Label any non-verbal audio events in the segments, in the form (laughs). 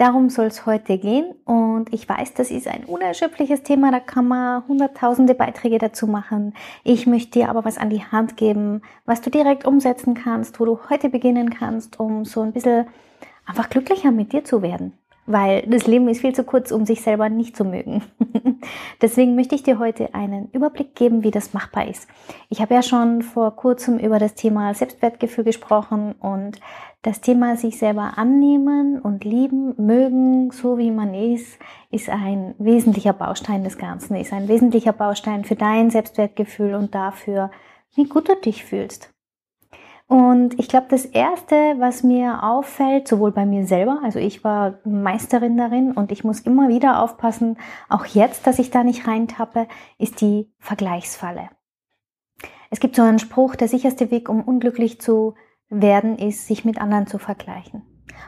Darum soll es heute gehen und ich weiß, das ist ein unerschöpfliches Thema, da kann man hunderttausende Beiträge dazu machen. Ich möchte dir aber was an die Hand geben, was du direkt umsetzen kannst, wo du heute beginnen kannst, um so ein bisschen einfach glücklicher mit dir zu werden. Weil das Leben ist viel zu kurz, um sich selber nicht zu mögen. (laughs) Deswegen möchte ich dir heute einen Überblick geben, wie das machbar ist. Ich habe ja schon vor kurzem über das Thema Selbstwertgefühl gesprochen und das Thema sich selber annehmen und lieben, mögen, so wie man ist, ist ein wesentlicher Baustein des Ganzen, ist ein wesentlicher Baustein für dein Selbstwertgefühl und dafür, wie gut du dich fühlst. Und ich glaube, das Erste, was mir auffällt, sowohl bei mir selber, also ich war Meisterin darin und ich muss immer wieder aufpassen, auch jetzt, dass ich da nicht reintappe, ist die Vergleichsfalle. Es gibt so einen Spruch, der sicherste Weg, um unglücklich zu werden, ist, sich mit anderen zu vergleichen.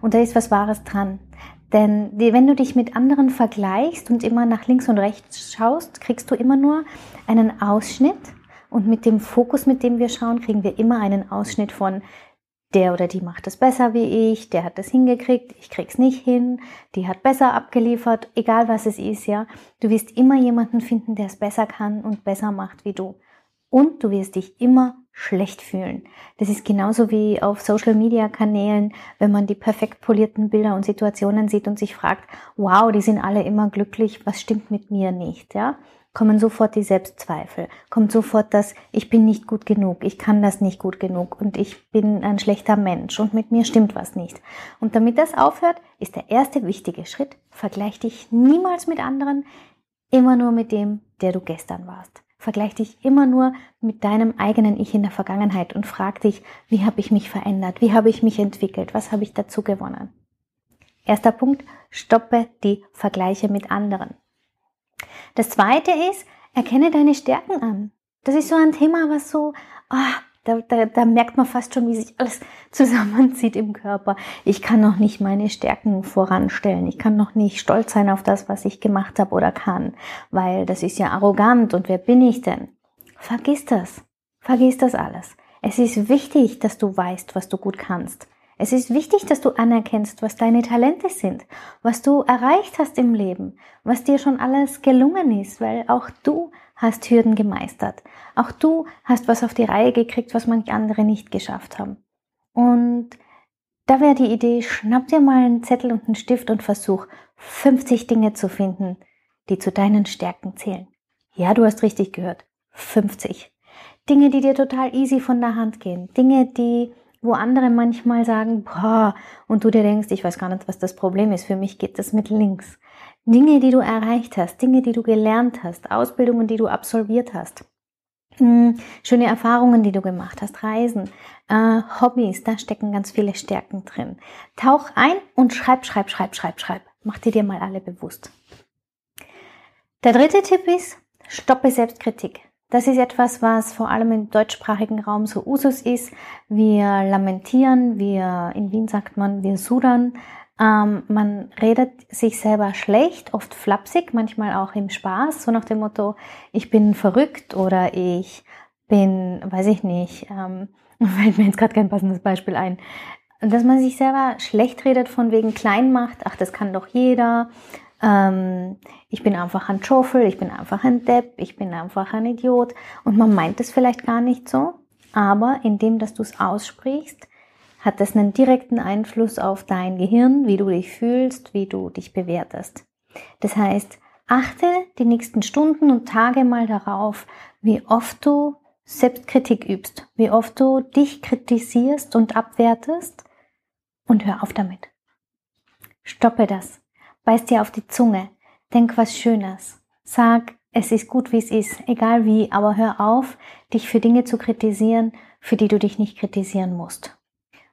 Und da ist was Wahres dran. Denn wenn du dich mit anderen vergleichst und immer nach links und rechts schaust, kriegst du immer nur einen Ausschnitt. Und mit dem Fokus, mit dem wir schauen, kriegen wir immer einen Ausschnitt von der oder die macht es besser wie ich, der hat das hingekriegt, ich krieg's nicht hin, die hat besser abgeliefert, egal was es ist, ja. Du wirst immer jemanden finden, der es besser kann und besser macht wie du. Und du wirst dich immer schlecht fühlen. Das ist genauso wie auf Social Media Kanälen, wenn man die perfekt polierten Bilder und Situationen sieht und sich fragt, wow, die sind alle immer glücklich, was stimmt mit mir nicht, ja? Kommen sofort die Selbstzweifel, kommt sofort das, ich bin nicht gut genug, ich kann das nicht gut genug und ich bin ein schlechter Mensch und mit mir stimmt was nicht. Und damit das aufhört, ist der erste wichtige Schritt, vergleich dich niemals mit anderen, immer nur mit dem, der du gestern warst. Vergleich dich immer nur mit deinem eigenen Ich in der Vergangenheit und frag dich, wie habe ich mich verändert? Wie habe ich mich entwickelt? Was habe ich dazu gewonnen? Erster Punkt, stoppe die Vergleiche mit anderen. Das zweite ist, erkenne deine Stärken an. Das ist so ein Thema, was so, oh, da, da, da merkt man fast schon, wie sich alles (laughs) zusammenzieht im Körper. Ich kann noch nicht meine Stärken voranstellen. Ich kann noch nicht stolz sein auf das, was ich gemacht habe oder kann, weil das ist ja arrogant. Und wer bin ich denn? Vergiss das. Vergiss das alles. Es ist wichtig, dass du weißt, was du gut kannst. Es ist wichtig, dass du anerkennst, was deine Talente sind, was du erreicht hast im Leben, was dir schon alles gelungen ist, weil auch du hast Hürden gemeistert. Auch du hast was auf die Reihe gekriegt, was manche andere nicht geschafft haben. Und da wäre die Idee, schnapp dir mal einen Zettel und einen Stift und versuch 50 Dinge zu finden, die zu deinen Stärken zählen. Ja, du hast richtig gehört. 50. Dinge, die dir total easy von der Hand gehen. Dinge, die wo andere manchmal sagen, boah, und du dir denkst, ich weiß gar nicht, was das Problem ist, für mich geht das mit links. Dinge, die du erreicht hast, Dinge, die du gelernt hast, Ausbildungen, die du absolviert hast, hm, schöne Erfahrungen, die du gemacht hast, Reisen, äh, Hobbys, da stecken ganz viele Stärken drin. Tauch ein und schreib, schreib, schreib, schreib, schreib. Mach dir dir mal alle bewusst. Der dritte Tipp ist, stoppe Selbstkritik. Das ist etwas, was vor allem im deutschsprachigen Raum so Usus ist. Wir lamentieren, wir, in Wien sagt man, wir sudern. Ähm, man redet sich selber schlecht, oft flapsig, manchmal auch im Spaß, so nach dem Motto, ich bin verrückt oder ich bin, weiß ich nicht, ähm, (laughs) fällt mir jetzt gerade kein passendes Beispiel ein. Dass man sich selber schlecht redet von wegen Kleinmacht, ach, das kann doch jeder, ähm, ich bin einfach ein Schoffel, ich bin einfach ein Depp, ich bin einfach ein Idiot. Und man meint es vielleicht gar nicht so, aber indem, dass du es aussprichst, hat das einen direkten Einfluss auf dein Gehirn, wie du dich fühlst, wie du dich bewertest. Das heißt, achte die nächsten Stunden und Tage mal darauf, wie oft du Selbstkritik übst, wie oft du dich kritisierst und abwertest und hör auf damit. Stoppe das. Beiß dir auf die Zunge. Denk was Schönes. Sag, es ist gut, wie es ist, egal wie, aber hör auf, dich für Dinge zu kritisieren, für die du dich nicht kritisieren musst.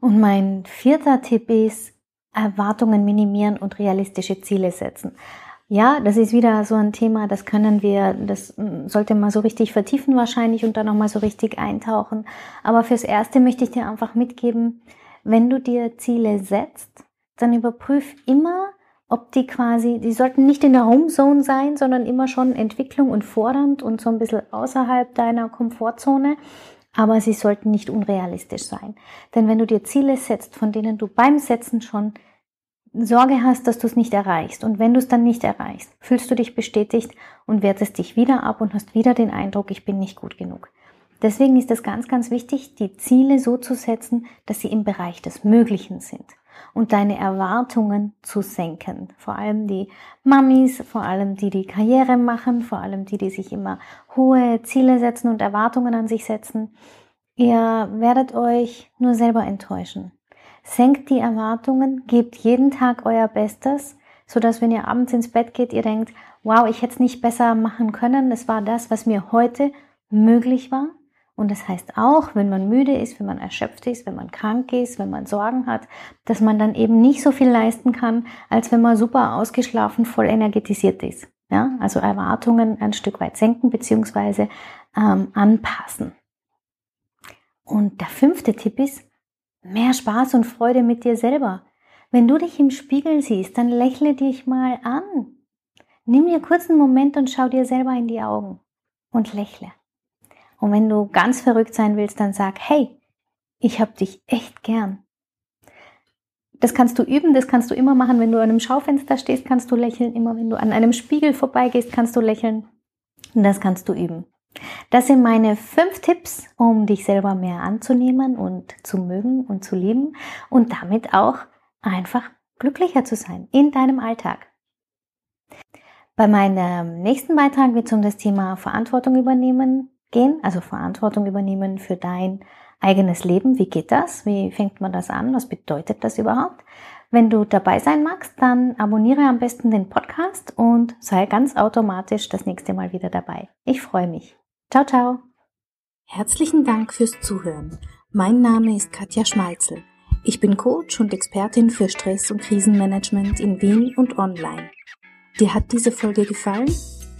Und mein vierter Tipp ist, Erwartungen minimieren und realistische Ziele setzen. Ja, das ist wieder so ein Thema, das können wir, das mm, sollte man so richtig vertiefen wahrscheinlich und dann nochmal so richtig eintauchen. Aber fürs Erste möchte ich dir einfach mitgeben, wenn du dir Ziele setzt, dann überprüf immer, ob die quasi, die sollten nicht in der Homezone sein, sondern immer schon Entwicklung und fordernd und so ein bisschen außerhalb deiner Komfortzone. Aber sie sollten nicht unrealistisch sein. Denn wenn du dir Ziele setzt, von denen du beim Setzen schon Sorge hast, dass du es nicht erreichst. Und wenn du es dann nicht erreichst, fühlst du dich bestätigt und wertest dich wieder ab und hast wieder den Eindruck, ich bin nicht gut genug. Deswegen ist es ganz, ganz wichtig, die Ziele so zu setzen, dass sie im Bereich des Möglichen sind und deine Erwartungen zu senken. Vor allem die Mamis, vor allem die, die Karriere machen, vor allem die, die sich immer hohe Ziele setzen und Erwartungen an sich setzen. Ihr werdet euch nur selber enttäuschen. Senkt die Erwartungen, gebt jeden Tag euer Bestes, so dass wenn ihr abends ins Bett geht, ihr denkt, wow, ich hätte es nicht besser machen können. Es war das, was mir heute möglich war. Und das heißt auch, wenn man müde ist, wenn man erschöpft ist, wenn man krank ist, wenn man Sorgen hat, dass man dann eben nicht so viel leisten kann, als wenn man super ausgeschlafen, voll energetisiert ist. Ja, also Erwartungen ein Stück weit senken bzw. ähm, anpassen. Und der fünfte Tipp ist, mehr Spaß und Freude mit dir selber. Wenn du dich im Spiegel siehst, dann lächle dich mal an. Nimm dir kurz einen Moment und schau dir selber in die Augen und lächle. Und wenn du ganz verrückt sein willst, dann sag, hey, ich hab dich echt gern. Das kannst du üben, das kannst du immer machen. Wenn du an einem Schaufenster stehst, kannst du lächeln. Immer wenn du an einem Spiegel vorbeigehst, kannst du lächeln. Und das kannst du üben. Das sind meine fünf Tipps, um dich selber mehr anzunehmen und zu mögen und zu lieben und damit auch einfach glücklicher zu sein in deinem Alltag. Bei meinem nächsten Beitrag wird es um das Thema Verantwortung übernehmen gehen, also Verantwortung übernehmen für dein eigenes Leben. Wie geht das? Wie fängt man das an? Was bedeutet das überhaupt? Wenn du dabei sein magst, dann abonniere am besten den Podcast und sei ganz automatisch das nächste Mal wieder dabei. Ich freue mich. Ciao, ciao. Herzlichen Dank fürs Zuhören. Mein Name ist Katja Schmalzel. Ich bin Coach und Expertin für Stress- und Krisenmanagement in Wien und online. Dir hat diese Folge gefallen?